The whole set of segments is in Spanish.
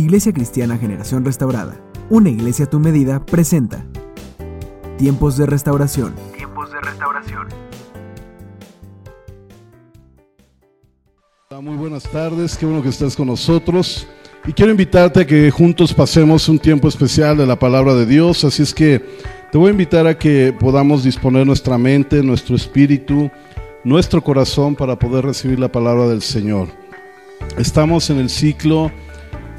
Iglesia Cristiana Generación Restaurada, una iglesia a tu medida, presenta Tiempos de Restauración. Tiempos de Restauración. Muy buenas tardes, qué bueno que estés con nosotros. Y quiero invitarte a que juntos pasemos un tiempo especial de la palabra de Dios. Así es que te voy a invitar a que podamos disponer nuestra mente, nuestro espíritu, nuestro corazón para poder recibir la palabra del Señor. Estamos en el ciclo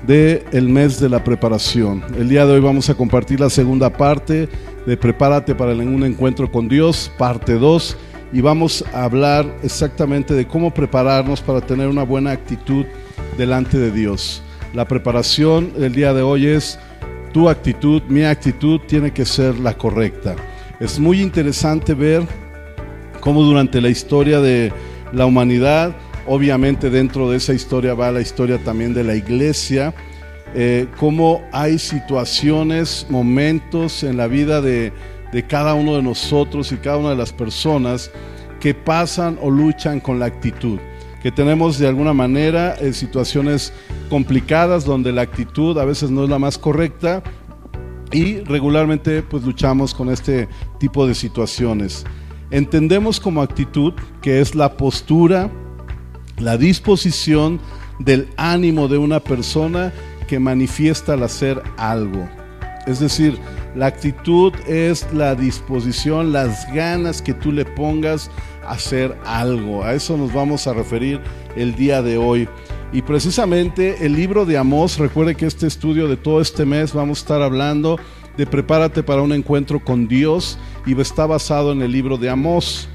del el mes de la preparación. El día de hoy vamos a compartir la segunda parte de Prepárate para un encuentro con Dios, parte 2, y vamos a hablar exactamente de cómo prepararnos para tener una buena actitud delante de Dios. La preparación del día de hoy es tu actitud, mi actitud tiene que ser la correcta. Es muy interesante ver cómo durante la historia de la humanidad, obviamente dentro de esa historia va la historia también de la iglesia, eh, cómo hay situaciones, momentos en la vida de, cada uno de nosotros y cada una de las personas que pasan o luchan con la actitud que tenemos de alguna manera eh, situaciones complicadas donde la actitud a veces no es la más correcta y regularmente pues luchamos con este tipo de situaciones. Entendemos como actitud que es la postura, la disposición del ánimo de una persona que manifiesta al hacer algo. Es decir, la actitud es la disposición, las ganas que tú le pongas a hacer algo. A eso nos vamos a referir el día de hoy. Y precisamente el libro de Amós, recuerde que este estudio de todo este mes vamos a estar hablando de prepárate para un encuentro con Dios y está basado en el libro de Amós.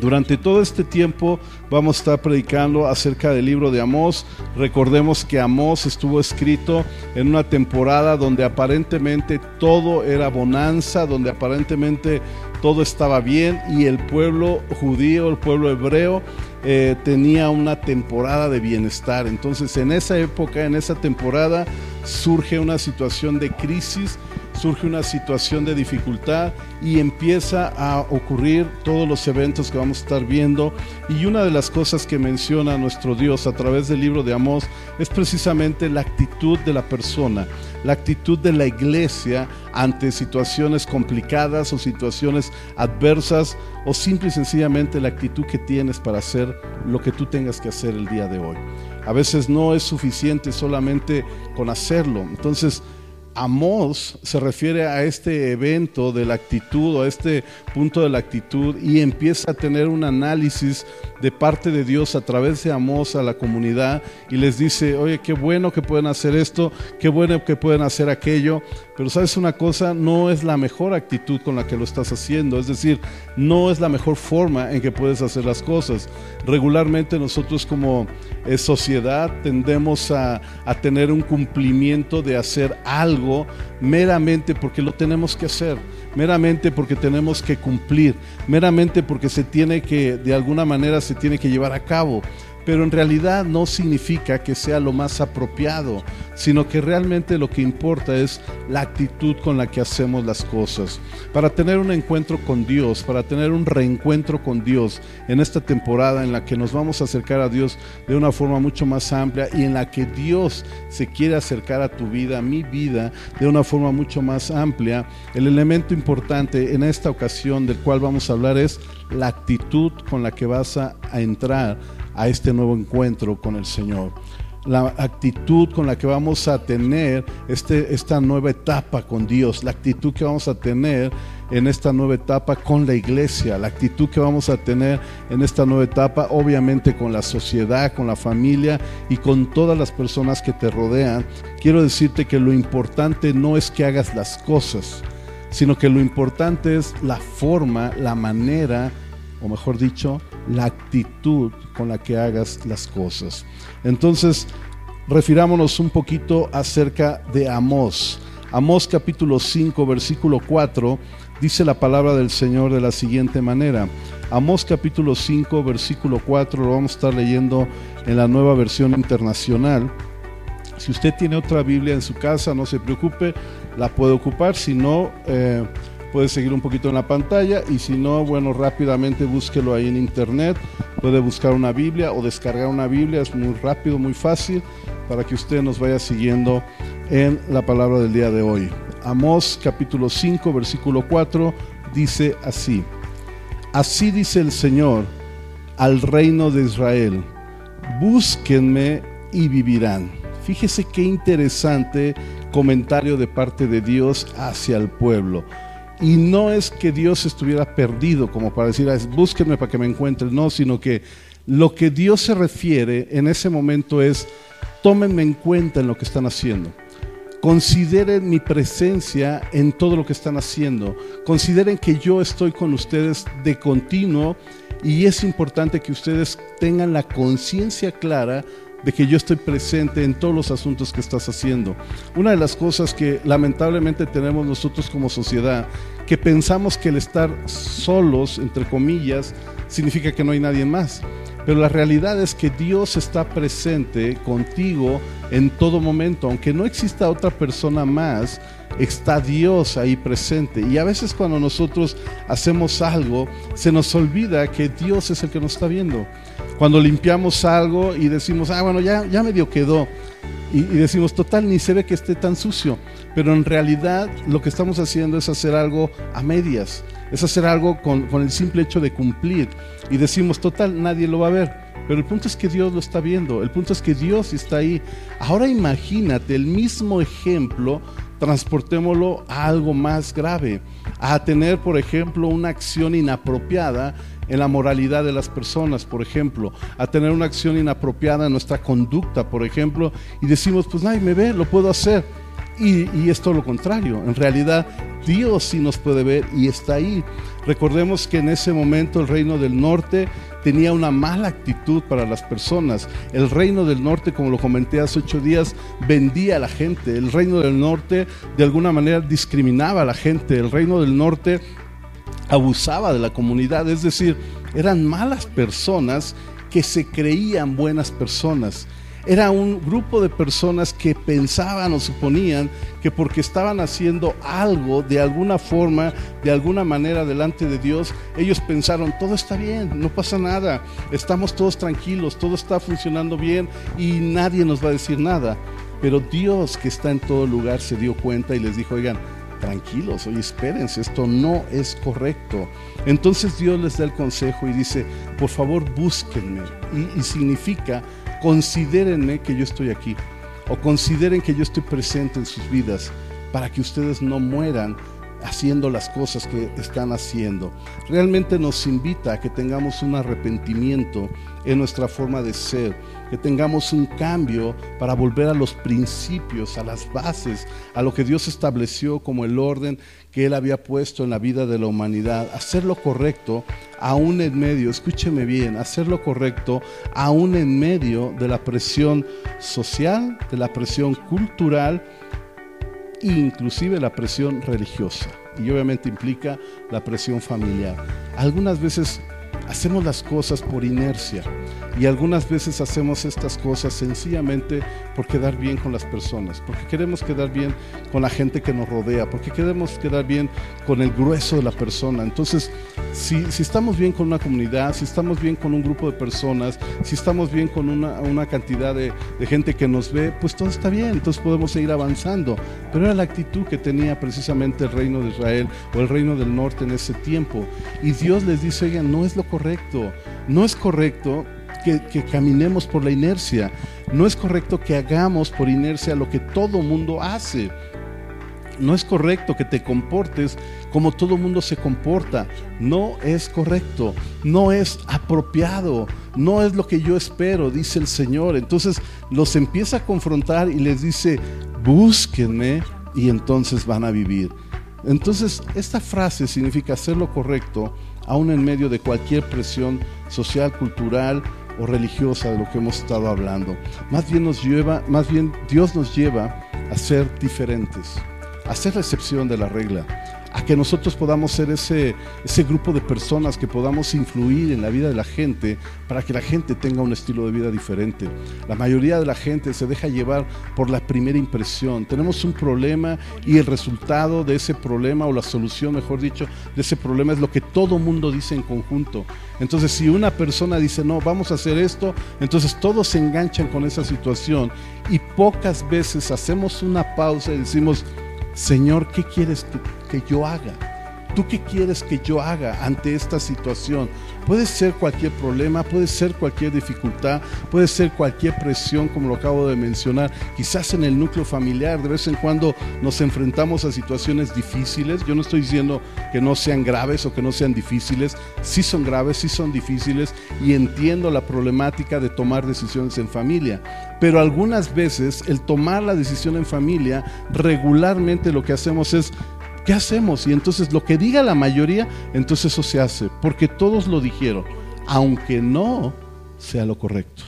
Durante todo este tiempo vamos a estar predicando acerca del libro de Amós. Recordemos que Amós estuvo escrito en una temporada donde aparentemente todo era bonanza, donde aparentemente todo estaba bien y el pueblo judío, el pueblo hebreo, eh, tenía una temporada de bienestar. Entonces en esa época, en esa temporada, surge una situación de crisis surge una situación de dificultad y empieza a ocurrir todos los eventos que vamos a estar viendo. Y una de las cosas que menciona nuestro Dios a través del libro de Amós es precisamente la actitud de la persona, la actitud de la iglesia ante situaciones complicadas o situaciones adversas o simple y sencillamente la actitud que tienes para hacer lo que tú tengas que hacer el día de hoy. A veces no es suficiente solamente con hacerlo. Entonces, Amós se refiere a este evento de la actitud o a este punto de la actitud y empieza a tener un análisis de parte de Dios a través de Amós a la comunidad y les dice, oye, qué bueno que pueden hacer esto, qué bueno que pueden hacer aquello, pero sabes una cosa, no es la mejor actitud con la que lo estás haciendo, es decir, no es la mejor forma en que puedes hacer las cosas. Regularmente nosotros como eh, sociedad tendemos a, a tener un cumplimiento de hacer algo meramente porque lo tenemos que hacer, meramente porque tenemos que cumplir, meramente porque se tiene que, de alguna manera, se tiene que llevar a cabo pero en realidad no significa que sea lo más apropiado, sino que realmente lo que importa es la actitud con la que hacemos las cosas. Para tener un encuentro con Dios, para tener un reencuentro con Dios en esta temporada en la que nos vamos a acercar a Dios de una forma mucho más amplia y en la que Dios se quiere acercar a tu vida, a mi vida, de una forma mucho más amplia, el elemento importante en esta ocasión del cual vamos a hablar es la actitud con la que vas a, entrar a este nuevo encuentro con el Señor. La actitud con la que vamos a tener este, esta nueva etapa con Dios, la actitud que vamos a tener en esta nueva etapa con la iglesia, la actitud que vamos a tener en esta nueva etapa, obviamente con la sociedad, con la familia y con todas las personas que te rodean. Quiero decirte que lo importante no es que hagas las cosas, sino que lo importante es la forma, la manera, o mejor dicho, la actitud con la que hagas las cosas. Entonces, refirámonos un poquito acerca de Amós. Amós capítulo 5, versículo 4, dice la palabra del Señor de la siguiente manera. Amós capítulo 5, versículo 4, lo vamos a estar leyendo en la nueva versión internacional. Si usted tiene otra Biblia en su casa, no se preocupe, la puede ocupar, si no, eh, puede seguir un poquito en la pantalla y si no, bueno, rápidamente búsquelo ahí en internet, puede buscar una Biblia o descargar una Biblia, es muy rápido, muy fácil para que usted nos vaya siguiendo en la palabra del día de hoy. Amós capítulo 5 versículo 4 dice así, así dice el Señor al reino de Israel, búsquenme y vivirán. Fíjese qué interesante comentario de parte de Dios hacia el pueblo. Y no es que Dios estuviera perdido como para decir, ah, búsquenme para que me encuentren, no, sino que lo que Dios se refiere en ese momento es, tómenme en cuenta en lo que están haciendo. Consideren mi presencia en todo lo que están haciendo. Consideren que yo estoy con ustedes de continuo y es importante que ustedes tengan la conciencia clara de que yo estoy presente en todos los asuntos que estás haciendo. Una de las cosas que lamentablemente tenemos nosotros como sociedad, que pensamos que el estar solos, entre comillas, significa que no hay nadie más. Pero la realidad es que Dios está presente contigo en todo momento, aunque no exista otra persona más, está Dios ahí presente. Y a veces cuando nosotros hacemos algo, se nos olvida que Dios es el que nos está viendo. Cuando limpiamos algo y decimos, ah, bueno, ya, ya medio quedó. Y, y decimos, total, ni se ve que esté tan sucio. Pero en realidad lo que estamos haciendo es hacer algo a medias es hacer algo con, el simple hecho de cumplir. Y decimos, total, nadie lo va a ver. Pero el punto es que Dios lo está viendo, el punto es que Dios está ahí. Ahora imagínate el mismo ejemplo, transportémoslo a algo más grave, a tener, por ejemplo, una acción inapropiada en la moralidad de las personas, por ejemplo, a tener una acción inapropiada en nuestra conducta, por ejemplo, y decimos, pues nadie me ve, lo puedo hacer. Y, y, es todo lo contrario. En realidad, Dios sí nos puede ver y está ahí. Recordemos que en ese momento el reino del norte tenía una mala actitud para las personas. El reino del norte, como lo comenté hace ocho días, vendía a la gente. El reino del norte de alguna manera discriminaba a la gente. El reino del norte abusaba de la comunidad. Es decir, eran malas personas que se creían buenas personas era un grupo de personas que pensaban o suponían que porque estaban haciendo algo de alguna forma, de alguna manera delante de Dios, ellos pensaron, todo está bien, no pasa nada, estamos todos tranquilos, todo está funcionando bien y nadie nos va a decir nada. Pero Dios que está en todo lugar se dio cuenta y les dijo, oigan, tranquilos, oye, espérense, esto no es correcto. Entonces Dios les da el consejo y dice, por favor búsquenme. Y, y significa considérenme que yo estoy aquí o consideren que yo estoy presente en sus vidas para que ustedes no mueran haciendo las cosas que están haciendo. Realmente nos invita a que tengamos un arrepentimiento en nuestra forma de ser, que tengamos un cambio para volver a los principios, a las bases, a lo que Dios estableció como el orden que Él había puesto en la vida de la humanidad, hacer lo correcto aún en medio, escúcheme bien, hacer lo correcto aún en medio de la presión social, de la presión cultural, inclusive la presión religiosa y obviamente implica la presión familiar. Algunas veces hacemos las cosas por inercia y algunas veces hacemos estas cosas sencillamente por quedar bien con las personas, porque queremos quedar bien con la gente que nos rodea, porque queremos quedar bien con el grueso de la persona. Entonces, si, si estamos bien con una comunidad, si estamos bien con un grupo de personas, si estamos bien con una, una cantidad de, gente que nos ve, pues todo está bien, entonces podemos seguir avanzando. Pero era la actitud que tenía precisamente el reino de Israel o el reino del norte en ese tiempo. Y Dios les dice, oigan, no es lo correcto, no es correcto que, caminemos por la inercia. No es correcto que hagamos por inercia lo que todo mundo hace. No es correcto que te comportes como todo mundo se comporta. No es correcto. No es apropiado. No es lo que yo espero, dice el Señor. Entonces los empieza a confrontar y les dice, búsquenme y entonces van a vivir. Entonces esta frase significa hacer lo correcto aún en medio de cualquier presión social, cultural o religiosa de lo que hemos estado hablando. Más bien nos lleva, más bien Dios nos lleva a ser diferentes, a ser la excepción de la regla, a que nosotros podamos ser ese, ese grupo de personas que podamos influir en la vida de la gente para que la gente tenga un estilo de vida diferente. La mayoría de la gente se deja llevar por la primera impresión. Tenemos un problema y el resultado de ese problema o la solución, mejor dicho, de ese problema es lo que todo mundo dice en conjunto. Entonces, si una persona dice, no, vamos a hacer esto, entonces todos se enganchan con esa situación y pocas veces hacemos una pausa y decimos, Señor, ¿qué quieres que, yo haga? ¿Tú qué quieres que yo haga ante esta situación? Puede ser cualquier problema, puede ser cualquier dificultad, puede ser cualquier presión, como lo acabo de mencionar. Quizás en el núcleo familiar, de vez en cuando nos enfrentamos a situaciones difíciles. Yo no estoy diciendo que no sean graves o que no sean difíciles. Sí son graves, sí son difíciles y entiendo la problemática de tomar decisiones en familia. Pero algunas veces el tomar la decisión en familia, regularmente lo que hacemos es ¿Qué hacemos? Y entonces lo que diga la mayoría, entonces eso se hace, porque todos lo dijeron, aunque no sea lo correcto.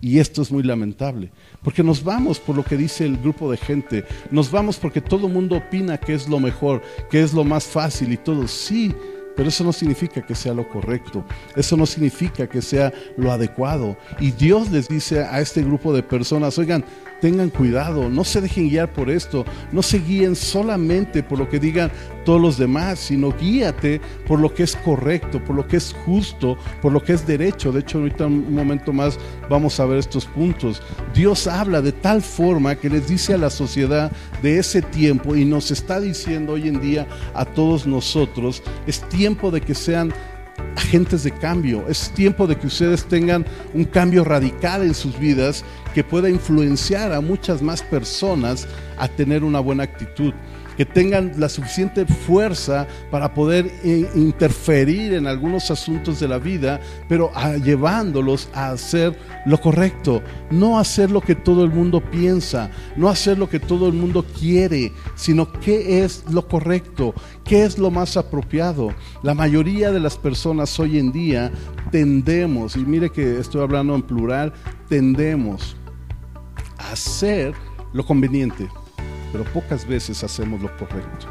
Y esto es muy lamentable, porque nos vamos por lo que dice el grupo de gente, nos vamos porque todo el mundo opina que es lo mejor, que es lo más fácil y todo. Sí, pero eso no significa que sea lo correcto, eso no significa que sea lo adecuado. Y Dios les dice a este grupo de personas, oigan, tengan cuidado, no se dejen guiar por esto, no se guíen solamente por lo que digan todos los demás, sino guíate por lo que es correcto, por lo que es justo, por lo que es derecho. De hecho, ahorita un momento más vamos a ver estos puntos. Dios habla de tal forma que les dice a la sociedad de ese tiempo y nos está diciendo hoy en día a todos nosotros, es tiempo de que sean agentes de cambio. Es tiempo de que ustedes tengan un cambio radical en sus vidas que pueda influenciar a muchas más personas a tener una buena actitud que tengan la suficiente fuerza para poder eh, interferir en algunos asuntos de la vida, pero llevándolos a hacer lo correcto, no hacer lo que todo el mundo piensa, no hacer lo que todo el mundo quiere, sino qué es lo correcto, qué es lo más apropiado. La mayoría de las personas hoy en día tendemos, y mire que estoy hablando en plural, tendemos a hacer lo conveniente pero pocas veces hacemos lo correcto.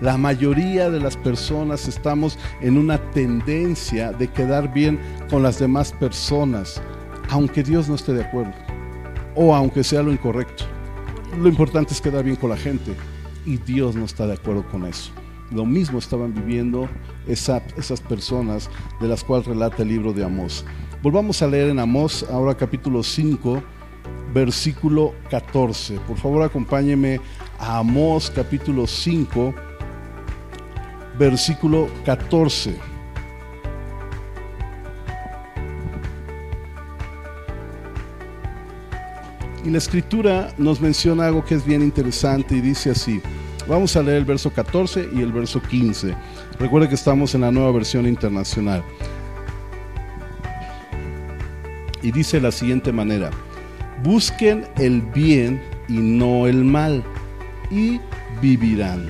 La mayoría de las personas estamos en una tendencia de quedar bien con las demás personas, aunque Dios no esté de acuerdo o aunque sea lo incorrecto. Lo importante es quedar bien con la gente y Dios no está de acuerdo con eso. Lo mismo estaban viviendo esas personas de las cuales relata el libro de Amós. Volvamos a leer en Amós, ahora capítulo 5, versículo 14. Por favor, acompáñeme a Amós capítulo 5, versículo 14. Y la escritura nos menciona algo que es bien interesante y dice así. Vamos a leer el verso 14 y el verso 15. Recuerde que estamos en la nueva versión internacional. Y dice de la siguiente manera busquen el bien y no el mal, y vivirán.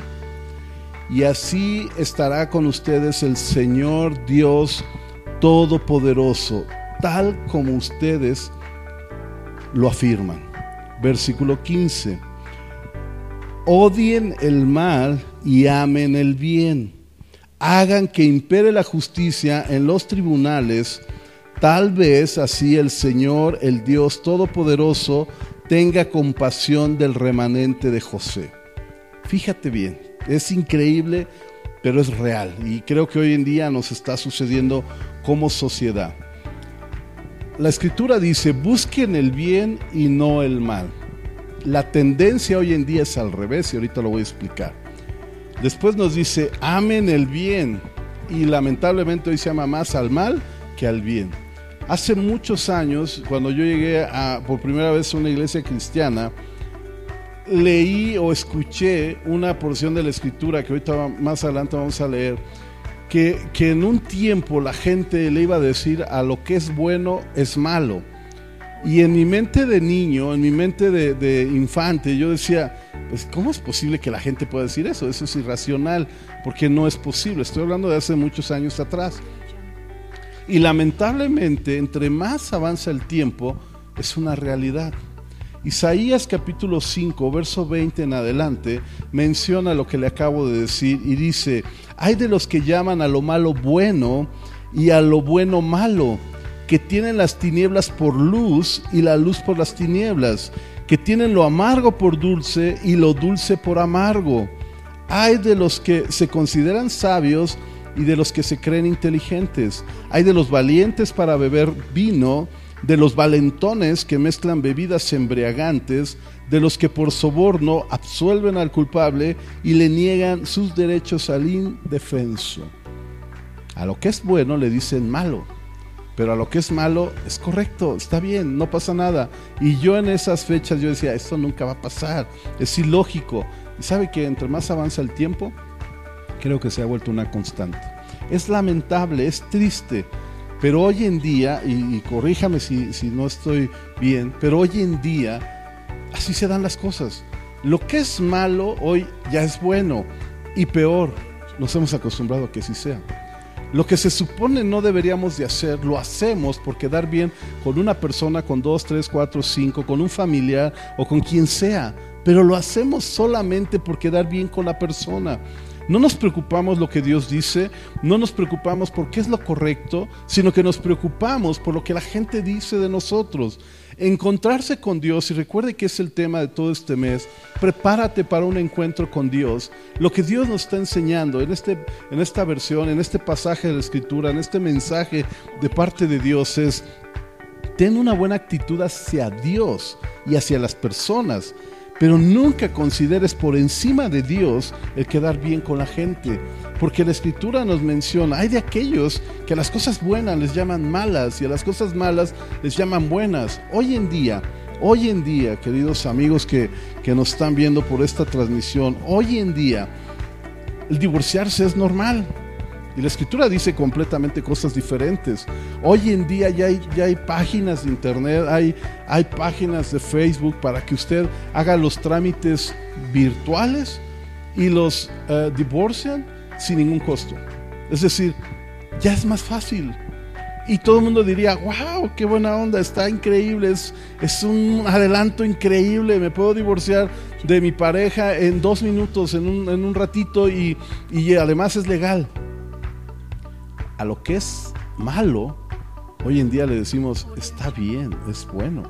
Y así estará con ustedes el Señor Dios Todopoderoso, tal como ustedes lo afirman. Versículo 15. Odien el mal y amen el bien. Hagan que impere la justicia en los tribunales Tal vez así el Señor, el Dios Todopoderoso, tenga compasión del remanente de José. Fíjate bien, es increíble, pero es real. Y creo que hoy en día nos está sucediendo como sociedad. La escritura dice, busquen el bien y no el mal. La tendencia hoy en día es al revés y ahorita lo voy a explicar. Después nos dice, amen el bien. Y lamentablemente hoy se ama más al mal que al bien. Hace muchos años, cuando yo llegué por primera vez a una iglesia cristiana, leí o escuché una porción de la escritura que ahorita más adelante vamos a leer, que, que en un tiempo la gente le iba a decir a lo que es bueno es malo. Y en mi mente de niño, en mi mente de, de, infante, yo decía, pues ¿cómo es posible que la gente pueda decir eso? Eso es irracional, porque no es posible. Estoy hablando de hace muchos años atrás. Y lamentablemente, entre más avanza el tiempo, es una realidad. Isaías capítulo 5, verso 20 en adelante, menciona lo que le acabo de decir y dice, hay de los que llaman a lo malo bueno y a lo bueno malo, que tienen las tinieblas por luz y la luz por las tinieblas, que tienen lo amargo por dulce y lo dulce por amargo. Hay de los que se consideran sabios y de los que se creen inteligentes. Hay de los valientes para beber vino, de los valentones que mezclan bebidas embriagantes, de los que por soborno absuelven al culpable y le niegan sus derechos al indefenso. A lo que es bueno le dicen malo, pero a lo que es malo es correcto, está bien, no pasa nada. Y yo en esas fechas yo decía, esto nunca va a pasar, es ilógico. Y sabe que entre más avanza el tiempo, creo que se ha vuelto una constante. Es lamentable, es triste, pero hoy en día, y, corríjame si, si no estoy bien, pero hoy en día así se dan las cosas. Lo que es malo hoy ya es bueno y peor, nos hemos acostumbrado a que así sea. Lo que se supone no deberíamos de hacer, lo hacemos por quedar bien con una persona, con dos, tres, cuatro, cinco, con un familiar o con quien sea, pero lo hacemos solamente por quedar bien con la persona. No nos preocupamos lo que Dios dice, no nos preocupamos por qué es lo correcto, sino que nos preocupamos por lo que la gente dice de nosotros. Encontrarse con Dios, y recuerde que es el tema de todo este mes, prepárate para un encuentro con Dios. Lo que Dios nos está enseñando en, este, en esta versión, en este pasaje de la Escritura, en este mensaje de parte de Dios es, ten una buena actitud hacia Dios y hacia las personas pero nunca consideres por encima de Dios el quedar bien con la gente, porque la escritura nos menciona, hay de aquellos que a las cosas buenas les llaman malas y a las cosas malas les llaman buenas. Hoy en día, hoy en día, queridos amigos que, que nos están viendo por esta transmisión, hoy en día el divorciarse es normal. Y la escritura dice completamente cosas diferentes. Hoy en día ya hay, ya hay páginas de internet, hay, hay páginas de Facebook para que usted haga los trámites virtuales y los uh, divorcian sin ningún costo. Es decir, ya es más fácil. Y todo el mundo diría, wow, qué buena onda, está increíble, es, es un adelanto increíble, me puedo divorciar de mi pareja en dos minutos, en un, en un ratito y, y además es legal a lo que es malo, hoy en día le decimos, está bien, es bueno.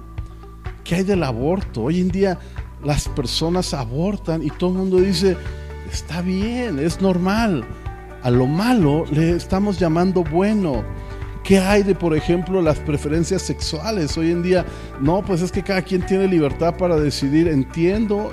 ¿Qué hay del aborto? Hoy en día las personas abortan y todo el mundo dice, está bien, es normal. A lo malo le estamos llamando bueno. ¿Qué hay de, por ejemplo, las preferencias sexuales? Hoy en día, no, pues es que cada quien tiene libertad para decidir. Entiendo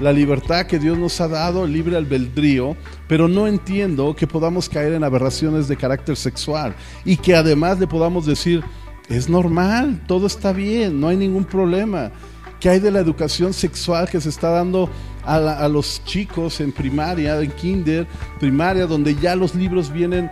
la libertad que Dios nos ha dado, el libre albedrío, pero no entiendo que podamos caer en aberraciones de carácter sexual y que además le podamos decir, es normal, todo está bien, no hay ningún problema. ¿Qué hay de la educación sexual que se está dando a, a los chicos en primaria, en kinder, primaria, donde ya los libros vienen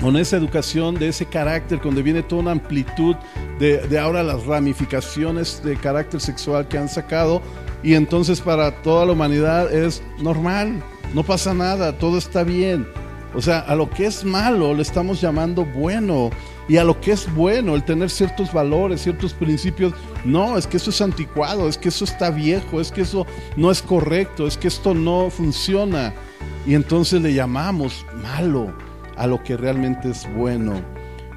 con esa educación de ese carácter, donde viene toda una amplitud de, ahora las ramificaciones de carácter sexual que han sacado, y entonces para toda la humanidad es normal, no pasa nada, todo está bien. O sea, a lo que es malo le estamos llamando bueno. Y a lo que es bueno, el tener ciertos valores, ciertos principios, no, es que eso es anticuado, es que eso está viejo, es que eso no es correcto, es que esto no funciona. Y entonces le llamamos malo a lo que realmente es bueno.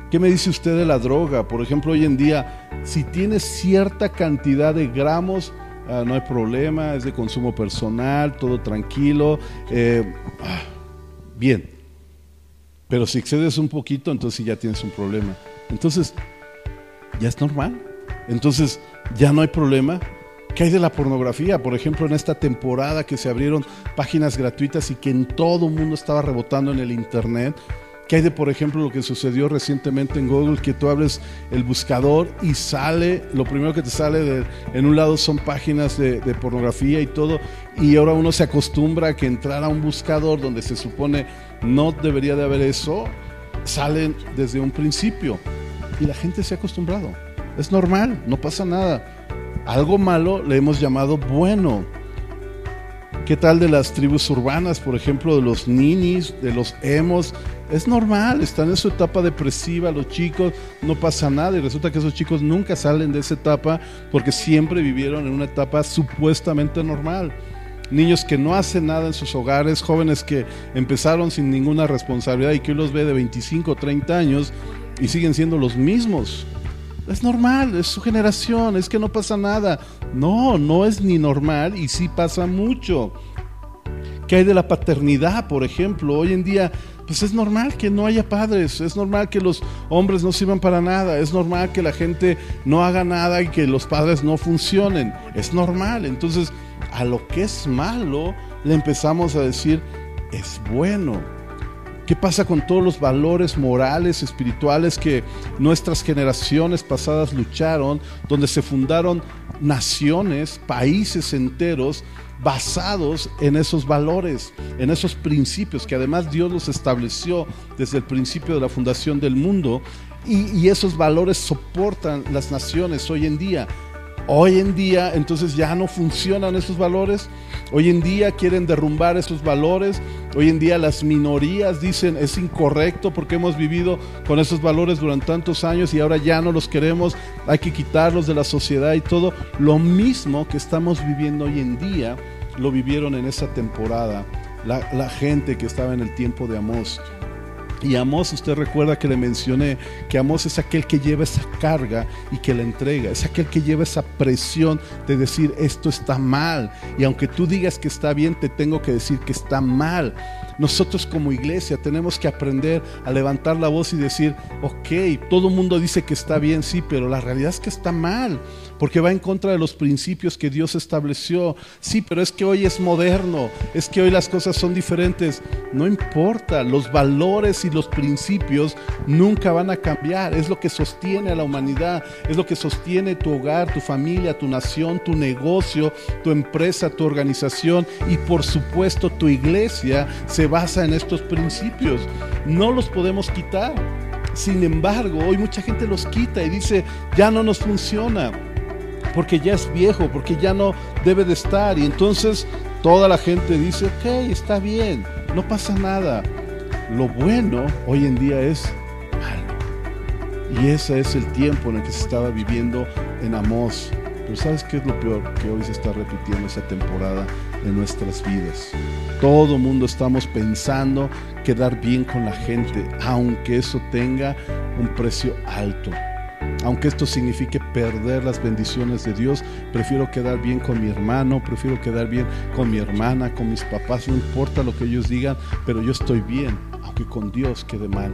¿Qué me dice usted de la droga? Por ejemplo, hoy en día, si tiene cierta cantidad de gramos, ah, no hay problema, es de consumo personal, todo tranquilo. Eh, ah, bien. Pero si excedes un poquito, entonces ya tienes un problema. Entonces, ya es normal. Entonces, ya no hay problema. ¿Qué hay de la pornografía? Por ejemplo, en esta temporada que se abrieron páginas gratuitas y que en todo el mundo estaba rebotando en el Internet. ¿Qué hay de, por ejemplo, lo que sucedió recientemente en Google, que tú abres el buscador y sale, lo primero que te sale de, en un lado son páginas de, de, pornografía y todo, y ahora uno se acostumbra a que entrar a un buscador donde se supone no debería de haber eso, salen desde un principio, y la gente se ha acostumbrado. Es normal, no pasa nada algo malo le hemos llamado bueno. ¿Qué tal de las tribus urbanas, por ejemplo, de los ninis, de los emos? Es normal, están en su etapa depresiva los chicos, no pasa nada y resulta que esos chicos nunca salen de esa etapa porque siempre vivieron en una etapa supuestamente normal. Niños que no hacen nada en sus hogares, jóvenes que empezaron sin ninguna responsabilidad y que hoy los ve de 25 o 30 años y siguen siendo los mismos. Es normal, es su generación, es que no pasa nada. No, no es ni normal y sí pasa mucho. ¿Qué hay de la paternidad, por ejemplo? Hoy en día pues es normal que no haya padres, es normal que los hombres no sirvan para nada, es normal que la gente no haga nada y que los padres no funcionen, es normal. Entonces, a lo que es malo, le empezamos a decir, es bueno. ¿Qué pasa con todos los valores morales, espirituales que nuestras generaciones pasadas lucharon, donde se fundaron naciones, países enteros basados en esos valores, en esos principios que además Dios los estableció desde el principio de la fundación del mundo y, esos valores soportan las naciones hoy en día. Hoy en día entonces ya no funcionan esos valores. Hoy en día quieren derrumbar esos valores. Hoy en día las minorías dicen es incorrecto porque hemos vivido con esos valores durante tantos años y ahora ya no los queremos. Hay que quitarlos de la sociedad y todo. Lo mismo que estamos viviendo hoy en día lo vivieron en esa temporada. La, gente que estaba en el tiempo de Amós. Y Amós, usted recuerda que le mencioné que Amós es aquel que lleva esa carga y que la entrega, es aquel que lleva esa presión de decir esto está mal. Y aunque tú digas que está bien, te tengo que decir que está mal. Nosotros como iglesia tenemos que aprender a levantar la voz y decir, ok, todo el mundo dice que está bien, sí, pero la realidad es que está mal porque va en contra de los principios que Dios estableció. Sí, pero es que hoy es moderno, es que hoy las cosas son diferentes. No importa, los valores y los principios nunca van a cambiar. Es lo que sostiene a la humanidad, es lo que sostiene tu hogar, tu familia, tu nación, tu negocio, tu empresa, tu organización y por supuesto tu iglesia se basa en estos principios. No los podemos quitar. Sin embargo, hoy mucha gente los quita y dice, ya no nos funciona porque ya es viejo, porque ya no debe de estar. Y entonces toda la gente dice, ok, está bien, no pasa nada. Lo bueno hoy en día es malo. Y ese es el tiempo en el que se estaba viviendo en Amós. Pero ¿sabes qué es lo peor? Que hoy se está repitiendo esa temporada en nuestras vidas. Todo mundo estamos pensando quedar bien con la gente, aunque eso tenga un precio alto. Aunque esto signifique perder las bendiciones de Dios, prefiero quedar bien con mi hermano, prefiero quedar bien con mi hermana, con mis papás, no importa lo que ellos digan, pero yo estoy bien, aunque con Dios quede mal.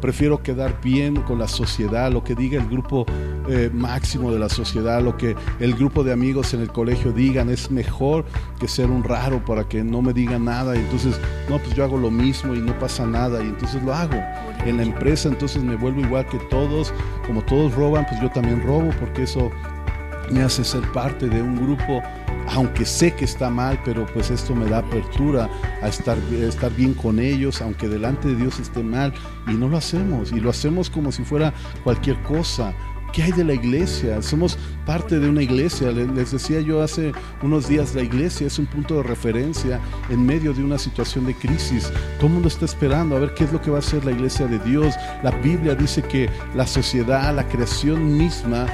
Prefiero quedar bien con la sociedad, lo que diga el grupo eh, máximo de la sociedad, lo que el grupo de amigos en el colegio digan, es mejor que ser un raro para que no me digan nada. Y entonces, no, pues yo hago lo mismo y no pasa nada y entonces lo hago. En la empresa entonces me vuelvo igual que todos, como todos roban, pues yo también robo porque eso me hace ser parte de un grupo aunque sé que está mal, pero pues esto me da apertura a estar, estar bien con ellos, aunque delante de Dios esté mal, y no lo hacemos, y lo hacemos como si fuera cualquier cosa. ¿Qué hay de la iglesia? Somos parte de una iglesia. Les decía yo hace unos días, la iglesia es un punto de referencia en medio de una situación de crisis. Todo el mundo está esperando a ver qué es lo que va a hacer la iglesia de Dios. La Biblia dice que la sociedad, la creación misma,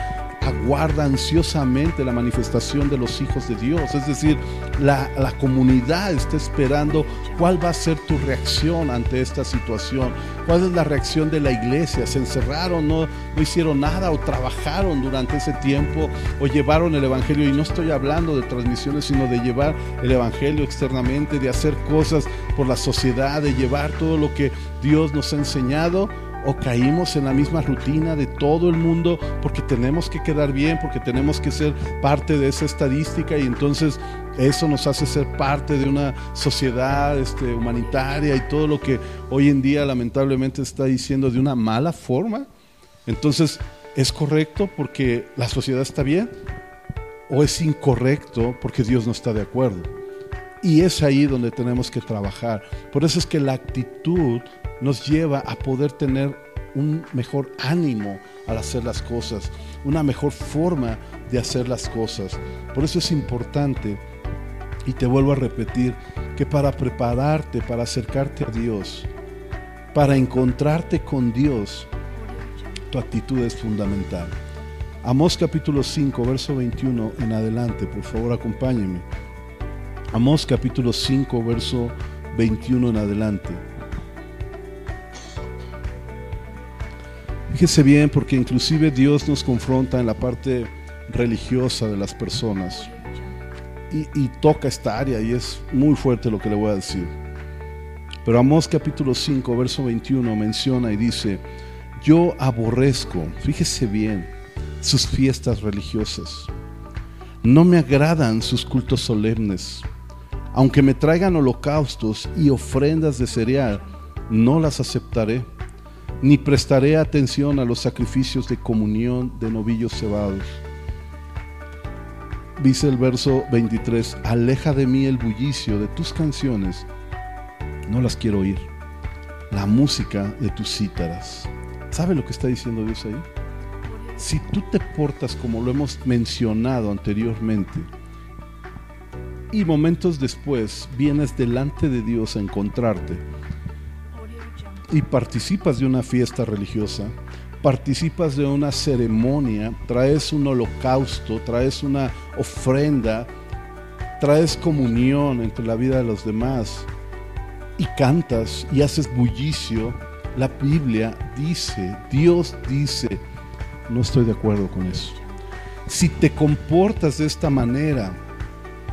aguarda ansiosamente la manifestación de los hijos de Dios. Es decir, la, comunidad está esperando cuál va a ser tu reacción ante esta situación. ¿Cuál es la reacción de la iglesia? ¿Se encerraron, no, no hicieron nada o trabajaron durante ese tiempo o llevaron el Evangelio? Y no estoy hablando de transmisiones, sino de llevar el Evangelio externamente, de hacer cosas por la sociedad, de llevar todo lo que Dios nos ha enseñado o caímos en la misma rutina de todo el mundo porque tenemos que quedar bien, porque tenemos que ser parte de esa estadística y entonces eso nos hace ser parte de una sociedad este, humanitaria y todo lo que hoy en día lamentablemente está diciendo de una mala forma. Entonces, ¿es correcto porque la sociedad está bien? ¿O es incorrecto porque Dios no está de acuerdo? Y es ahí donde tenemos que trabajar. Por eso es que la actitud nos lleva a poder tener un mejor ánimo al hacer las cosas, una mejor forma de hacer las cosas. Por eso es importante, y te vuelvo a repetir, que para prepararte, para acercarte a Dios, para encontrarte con Dios, tu actitud es fundamental. Amós capítulo 5, verso 21 en adelante, por favor acompáñenme. Amós capítulo 5, verso 21 en adelante. Fíjese bien porque inclusive Dios nos confronta en la parte religiosa de las personas y, toca esta área y es muy fuerte lo que le voy a decir. Pero Amós capítulo 5, verso 21 menciona y dice, yo aborrezco, fíjese bien, sus fiestas religiosas. No me agradan sus cultos solemnes. Aunque me traigan holocaustos y ofrendas de cereal, no las aceptaré, ni prestaré atención a los sacrificios de comunión de novillos cebados. Dice el verso 23, aleja de mí el bullicio de tus canciones, no las quiero oír, la música de tus cítaras. ¿Sabe lo que está diciendo Dios ahí? Si tú te portas como lo hemos mencionado anteriormente, y momentos después vienes delante de Dios a encontrarte y participas de una fiesta religiosa, participas de una ceremonia, traes un holocausto, traes una ofrenda, traes comunión entre la vida de los demás y cantas y haces bullicio, la Biblia dice, Dios dice, no estoy de acuerdo con eso. Si te comportas de esta manera,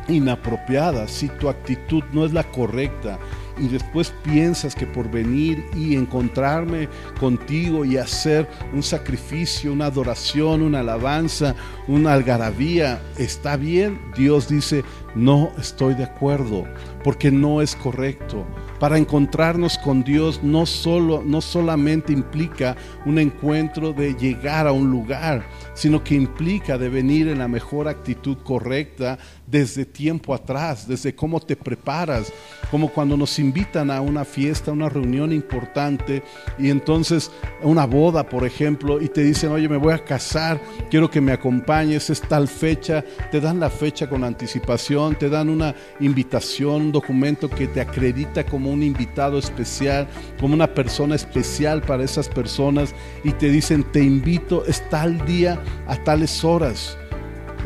inapropiada, si tu actitud no es la correcta y después piensas que por venir y encontrarme contigo y hacer un sacrificio, una adoración, una alabanza, una algarabía, está bien, Dios dice, no estoy de acuerdo, porque no es correcto. Para encontrarnos con Dios no, solo, no solamente implica un encuentro de llegar a un lugar, sino que implica de venir en la mejor actitud correcta desde tiempo atrás, desde cómo te preparas, como cuando nos invitan a una fiesta, a una reunión importante y entonces una boda, por ejemplo, y te dicen, oye, me voy a casar, quiero que me acompañes, es tal fecha, te dan la fecha con anticipación, te dan una invitación, un documento que te acredita como un invitado especial, como una persona especial para esas personas y te dicen, te invito, es tal día a tales horas.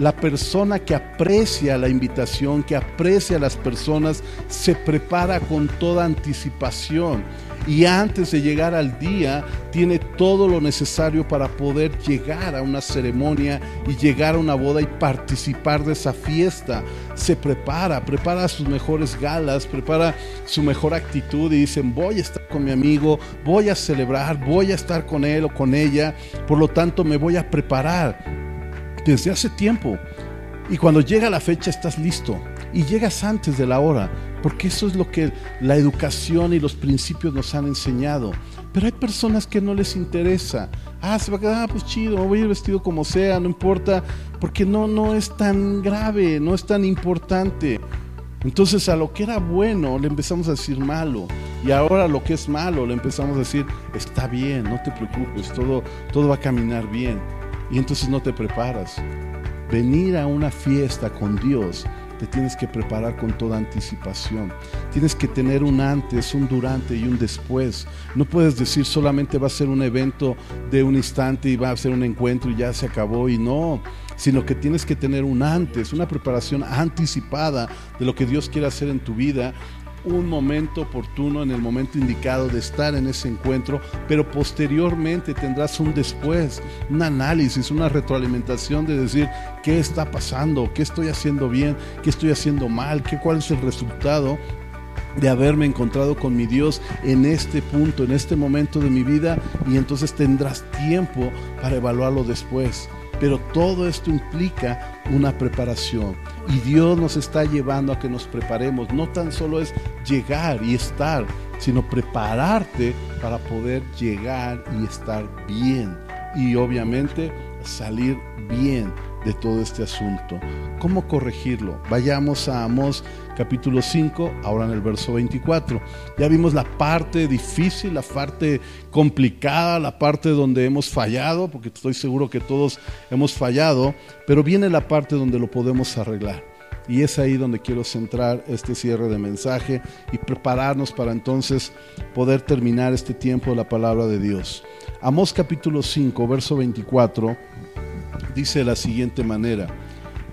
La persona que aprecia la invitación, que aprecia a las personas, se prepara con toda anticipación y antes de llegar al día tiene todo lo necesario para poder llegar a una ceremonia y llegar a una boda y participar de esa fiesta. Se prepara, prepara sus mejores galas, prepara su mejor actitud y dicen voy a estar con mi amigo, voy a celebrar, voy a estar con él o con ella, por lo tanto me voy a preparar desde hace tiempo. Y cuando llega la fecha estás listo y llegas antes de la hora porque eso es lo que la educación y los principios nos han enseñado. Pero hay personas que no les interesa. Ah, se va a quedar, ah, pues chido, me voy a ir vestido como sea, no importa, porque no, no es tan grave, no es tan importante. Entonces a lo que era bueno le empezamos a decir malo. Y ahora lo que es malo le empezamos a decir, está bien, no te preocupes, todo, todo va a caminar bien. Y entonces no te preparas. Venir a una fiesta con Dios te tienes que preparar con toda anticipación. Tienes que tener un antes, un durante y un después. No puedes decir solamente va a ser un evento de un instante y va a ser un encuentro y ya se acabó y no sino que tienes que tener un antes, una preparación anticipada de lo que Dios quiere hacer en tu vida un momento oportuno, en el momento indicado de estar en ese encuentro, pero posteriormente tendrás un después, un análisis, una retroalimentación de decir qué está pasando, qué estoy haciendo bien, qué estoy haciendo mal, qué, cuál es el resultado de haberme encontrado con mi Dios en este punto, en este momento de mi vida, y entonces tendrás tiempo para evaluarlo después. Pero todo esto implica una preparación. Y Dios nos está llevando a que nos preparemos. No tan solo es llegar y estar, sino prepararte para poder llegar y estar bien. Y obviamente salir bien de todo este asunto. ¿Cómo corregirlo? Vayamos a Amós capítulo 5, ahora en el verso 24. Ya vimos la parte difícil, la parte complicada, la parte donde hemos fallado, porque estoy seguro que todos hemos fallado, pero viene la parte donde lo podemos arreglar. Y es ahí donde quiero centrar este cierre de mensaje y prepararnos para entonces poder terminar este tiempo de la palabra de Dios. Amós capítulo 5, verso 24, dice de la siguiente manera,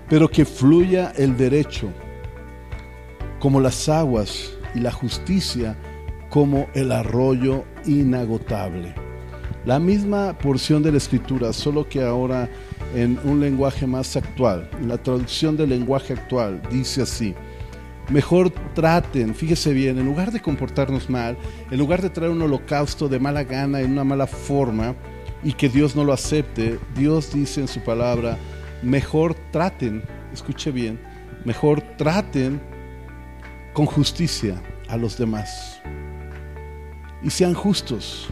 pero que fluya el derecho como las aguas y la justicia como el arroyo inagotable. La misma porción de la escritura, solo que ahora en un lenguaje más actual. La traducción del lenguaje actual dice así. Mejor traten, fíjese bien, en lugar de comportarnos mal, en lugar de traer un holocausto de mala gana, en una mala forma, y que Dios no lo acepte, Dios dice en su palabra, mejor traten, escuche bien, mejor traten con justicia a los demás. Y sean justos.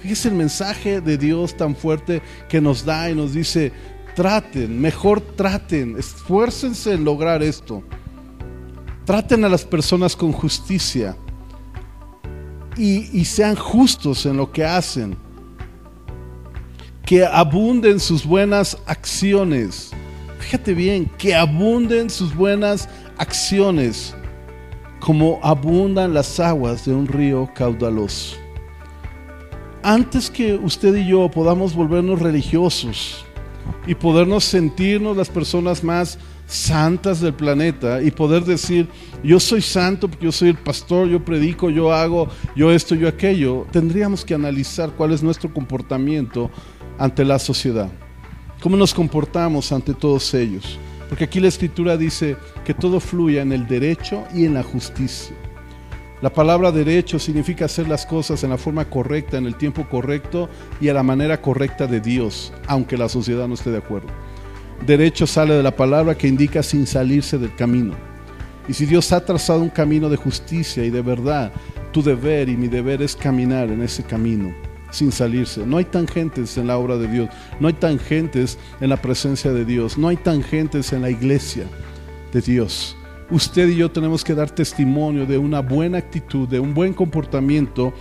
Fíjese el mensaje de Dios tan fuerte que nos da y nos dice, traten, mejor traten, esfuércense en lograr esto. Traten a las personas con justicia y, y sean justos en lo que hacen. Que abunden sus buenas acciones. Fíjate bien, que abunden sus buenas acciones como abundan las aguas de un río caudaloso antes que usted y yo podamos volvernos religiosos y podernos sentirnos las personas más santas del planeta y poder decir, yo soy santo porque yo soy el pastor, yo predico, yo hago, yo esto, yo aquello, tendríamos que analizar cuál es nuestro comportamiento ante la sociedad. ¿Cómo nos comportamos ante todos ellos? Porque aquí la escritura dice que todo fluya en el derecho y en la justicia. La palabra derecho significa hacer las cosas en la forma correcta, en el tiempo correcto y a la manera correcta de Dios, aunque la sociedad no esté de acuerdo. Derecho sale de la palabra que indica sin salirse del camino. Y si Dios ha trazado un camino de justicia y de verdad, tu deber y mi deber es caminar en ese camino sin salirse. No hay tangentes en la obra de Dios, no hay tangentes en la presencia de Dios, no hay tangentes en la iglesia de Dios usted y yo tenemos que dar testimonio de una buena actitud, de un buen comportamiento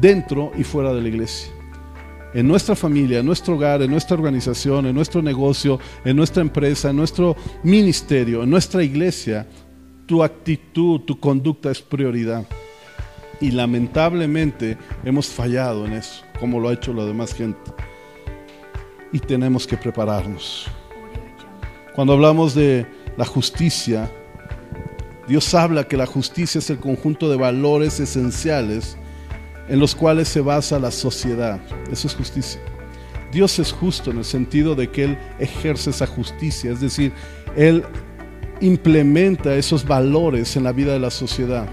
dentro y fuera de la iglesia. En nuestra familia, en nuestro hogar, en nuestra organización, en nuestro negocio, en nuestra empresa, en nuestro ministerio, en nuestra iglesia, tu actitud, tu conducta es prioridad. Y lamentablemente hemos fallado en eso, como lo ha hecho la demás gente. Y tenemos que prepararnos. Cuando hablamos de la justicia, Dios habla que la justicia es el conjunto de valores esenciales en los cuales se basa la sociedad. Eso es justicia. Dios es justo en el sentido de que Él ejerce esa justicia, es decir, Él implementa esos valores en la vida de la sociedad.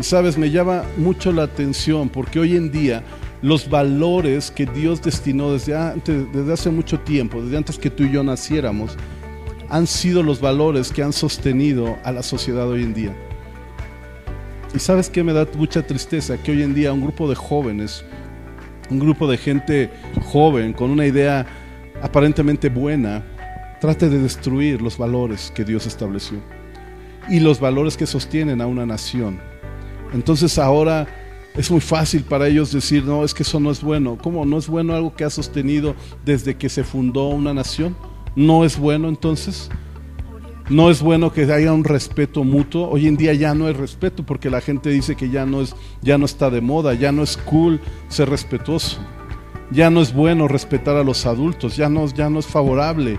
Y sabes, me llama mucho la atención porque hoy en día los valores que Dios destinó desde, antes, desde hace mucho tiempo, desde antes que tú y yo naciéramos, han sido los valores que han sostenido a la sociedad hoy en día. Y sabes que me da mucha tristeza que hoy en día un grupo de jóvenes, un grupo de gente joven con una idea aparentemente buena, trate de destruir los valores que Dios estableció y los valores que sostienen a una nación. Entonces ahora es muy fácil para ellos decir, no, es que eso no es bueno. ¿Cómo no es bueno algo que ha sostenido desde que se fundó una nación? no es bueno entonces. No es bueno que haya un respeto mutuo. Hoy en día ya no hay respeto porque la gente dice que ya no es ya no está de moda, ya no es cool ser respetuoso. Ya no es bueno respetar a los adultos, ya no ya no es favorable.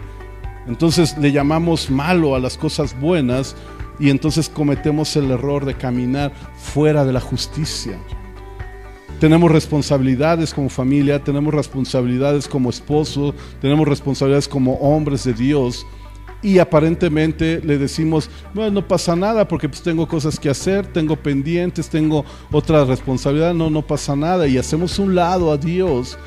Entonces le llamamos malo a las cosas buenas y entonces cometemos el error de caminar fuera de la justicia. Tenemos responsabilidades como familia, tenemos responsabilidades como esposo, tenemos responsabilidades como hombres de Dios. Y aparentemente le decimos, bueno, no pasa nada porque pues tengo cosas que hacer, tengo pendientes, tengo otra responsabilidad, no, no pasa nada. Y hacemos un lado a Dios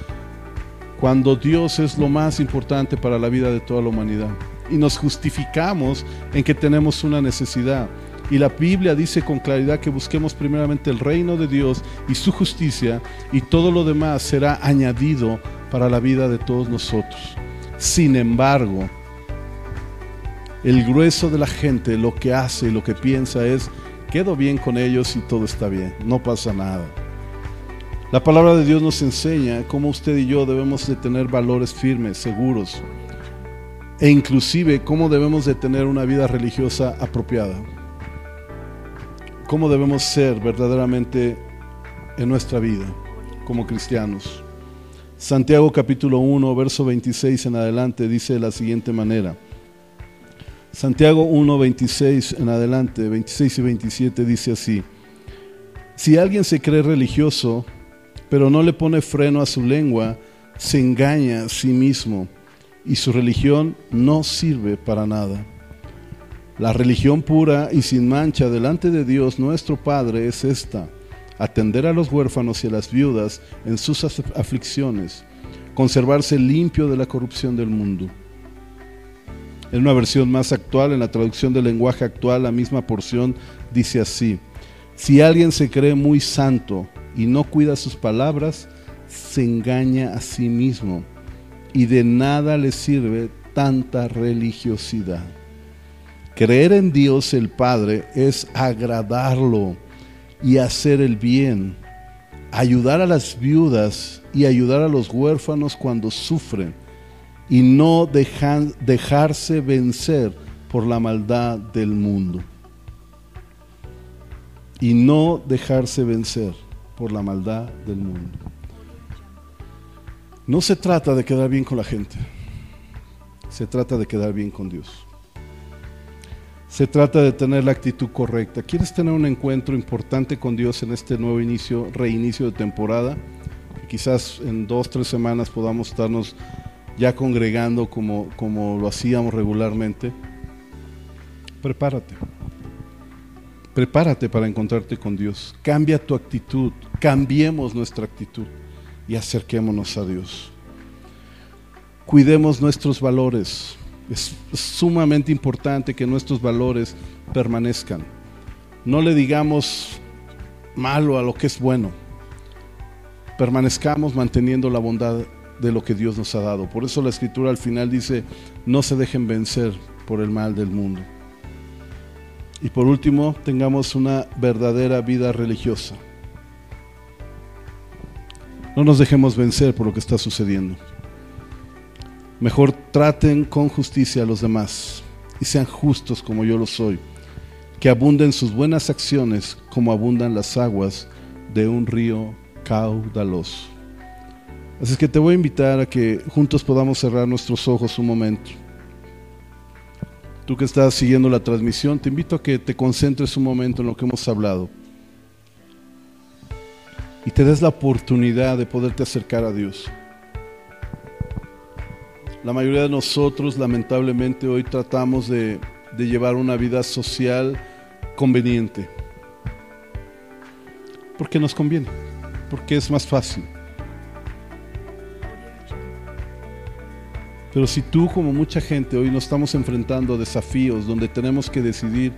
cuando Dios es lo más importante para la vida de toda la humanidad. Y nos justificamos en que tenemos una necesidad. Y la Biblia dice con claridad que busquemos primeramente el reino de Dios y su justicia y todo lo demás será añadido para la vida de todos nosotros. Sin embargo, el grueso de la gente lo que hace y lo que piensa es, quedo bien con ellos y todo está bien, no pasa nada. La palabra de Dios nos enseña cómo usted y yo debemos de tener valores firmes, seguros. E inclusive cómo debemos de tener una vida religiosa apropiada. Cómo debemos ser verdaderamente en nuestra vida como cristianos. Santiago capítulo 1, verso 26 en adelante dice de la siguiente manera. Santiago 1, 26 en adelante, 26 y 27 dice así. Si alguien se cree religioso, pero no le pone freno a su lengua, se engaña a sí mismo y su religión no sirve para nada. La religión pura y sin mancha delante de Dios nuestro Padre es esta, atender a los huérfanos y a las viudas en sus aflicciones, conservarse limpio de la corrupción del mundo. En una versión más actual, en la traducción del lenguaje actual, la misma porción dice así, si alguien se cree muy santo y no cuida sus palabras, se engaña a sí mismo y de nada le sirve tanta religiosidad. Creer en Dios el Padre es agradarlo y hacer el bien, ayudar a las viudas y ayudar a los huérfanos cuando sufren y no dejarse vencer por la maldad del mundo y no dejarse vencer por la maldad del mundo. No se trata de quedar bien con la gente, se trata de quedar bien con Dios. Se trata de tener la actitud correcta. ¿Quieres tener un encuentro importante con Dios en este nuevo inicio, reinicio de temporada? Quizás en dos, tres semanas podamos estarnos ya congregando como, como lo hacíamos regularmente. Prepárate. Prepárate para encontrarte con Dios. Cambia tu actitud. Cambiemos nuestra actitud y acerquémonos a Dios. Cuidemos nuestros valores. Es sumamente importante que nuestros valores permanezcan. No le digamos malo a lo que es bueno. Permanezcamos manteniendo la bondad de lo que Dios nos ha dado. Por eso la escritura al final dice, no se dejen vencer por el mal del mundo. Y por último, tengamos una verdadera vida religiosa. No nos dejemos vencer por lo que está sucediendo. Mejor traten con justicia a los demás y sean justos como yo lo soy. Que abunden sus buenas acciones como abundan las aguas de un río caudaloso. Así es que te voy a invitar a que juntos podamos cerrar nuestros ojos un momento. Tú que estás siguiendo la transmisión, te invito a que te concentres un momento en lo que hemos hablado y te des la oportunidad de poderte acercar a Dios. La mayoría de nosotros lamentablemente hoy tratamos de, de llevar una vida social conveniente. Porque nos conviene, porque es más fácil. Pero si tú, como mucha gente, hoy nos estamos enfrentando a desafíos donde tenemos que decidir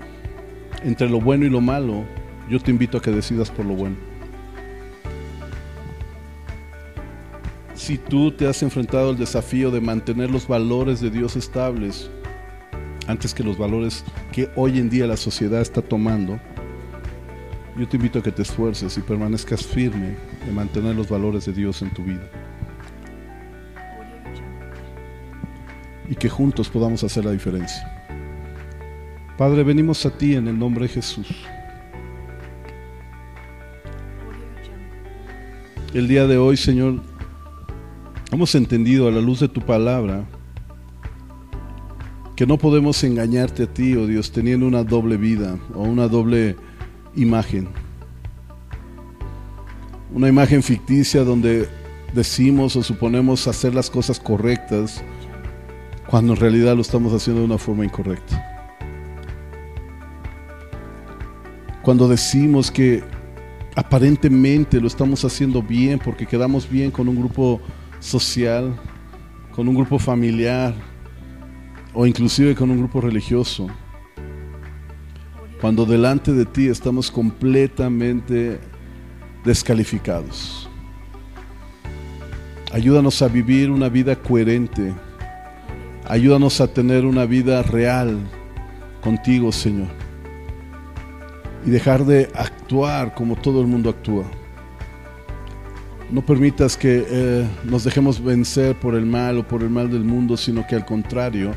entre lo bueno y lo malo, yo te invito a que decidas por lo bueno. Si tú te has enfrentado al desafío de mantener los valores de Dios estables antes que los valores que hoy en día la sociedad está tomando, yo te invito a que te esfuerces y permanezcas firme en mantener los valores de Dios en tu vida. y que juntos podamos hacer la diferencia. Padre, venimos a ti en el nombre de Jesús. El día de hoy, Señor, hemos entendido a la luz de tu palabra que no podemos engañarte a ti, oh Dios, teniendo una doble vida o una doble imagen. Una imagen ficticia donde decimos o suponemos hacer las cosas correctas, cuando en realidad lo estamos haciendo de una forma incorrecta. Cuando decimos que aparentemente lo estamos haciendo bien porque quedamos bien con un grupo social, con un grupo familiar o inclusive con un grupo religioso. Cuando delante de ti estamos completamente descalificados. Ayúdanos a vivir una vida coherente Ayúdanos a tener una vida real contigo, Señor. Y dejar de actuar como todo el mundo actúa. No permitas que eh, nos dejemos vencer por el mal o por el mal del mundo, sino que al contrario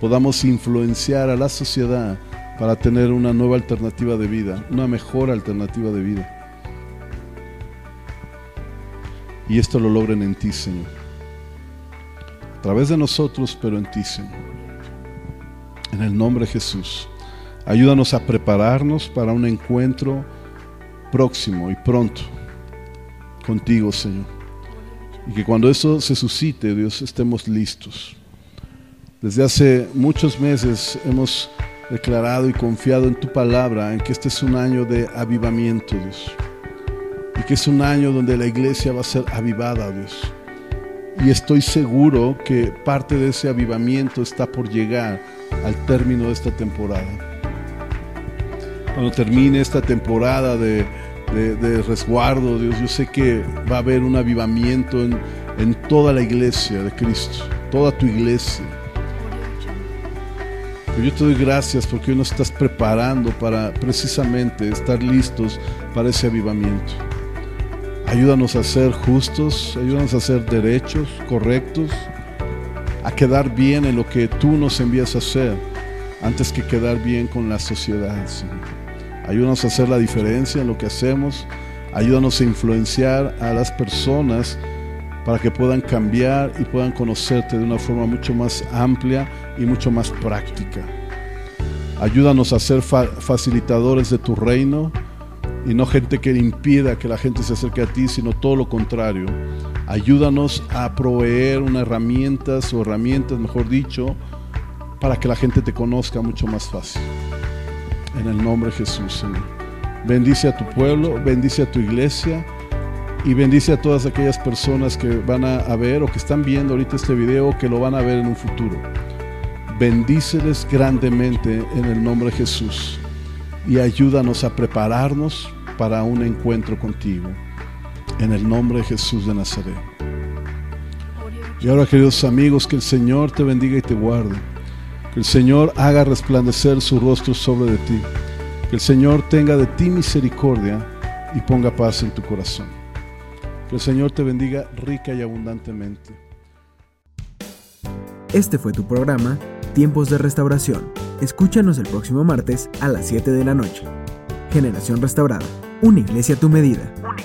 podamos influenciar a la sociedad para tener una nueva alternativa de vida, una mejor alternativa de vida. Y esto lo logren en ti, Señor. A través de nosotros, pero en ti, Señor. En el nombre de Jesús. Ayúdanos a prepararnos para un encuentro próximo y pronto contigo, Señor. Y que cuando eso se suscite, Dios, estemos listos. Desde hace muchos meses hemos declarado y confiado en tu palabra, en que este es un año de avivamiento, Dios. Y que es un año donde la iglesia va a ser avivada, Dios. Y estoy seguro que parte de ese avivamiento está por llegar al término de esta temporada. Cuando termine esta temporada de de, resguardo, Dios. Yo sé que va a haber un avivamiento en, en toda la iglesia de Cristo, toda tu iglesia. Pero yo te doy gracias porque hoy nos estás preparando para precisamente estar listos para ese avivamiento. Ayúdanos a ser justos, ayúdanos a ser derechos, correctos, a quedar bien en lo que tú nos envías a hacer, antes que quedar bien con la sociedad, Señor. Ayúdanos a hacer la diferencia en lo que hacemos. Ayúdanos a influenciar a las personas para que puedan cambiar y puedan conocerte de una forma mucho más amplia y mucho más práctica. Ayúdanos a ser facilitadores de tu reino y no gente que impida que la gente se acerque a ti, sino todo lo contrario. Ayúdanos a proveer unas herramientas o herramientas, mejor dicho, para que la gente te conozca mucho más fácil en el nombre de Jesús, Señor. Bendice a tu pueblo, bendice a tu iglesia y bendice a todas aquellas personas que van a, ver o que están viendo ahorita este video que lo van a ver en un futuro. Bendíceles grandemente en el nombre de Jesús y ayúdanos a prepararnos para un encuentro contigo. En el nombre de Jesús de Nazaret. Y ahora, queridos amigos, que el Señor te bendiga y te guarde que el Señor haga resplandecer su rostro sobre de ti. Que el Señor tenga de ti misericordia y ponga paz en tu corazón. Que el Señor te bendiga rica y abundantemente. Este fue tu programa, Tiempos de Restauración. Escúchanos el próximo martes a las 7 de la noche. Generación Restaurada, una iglesia a tu medida. Una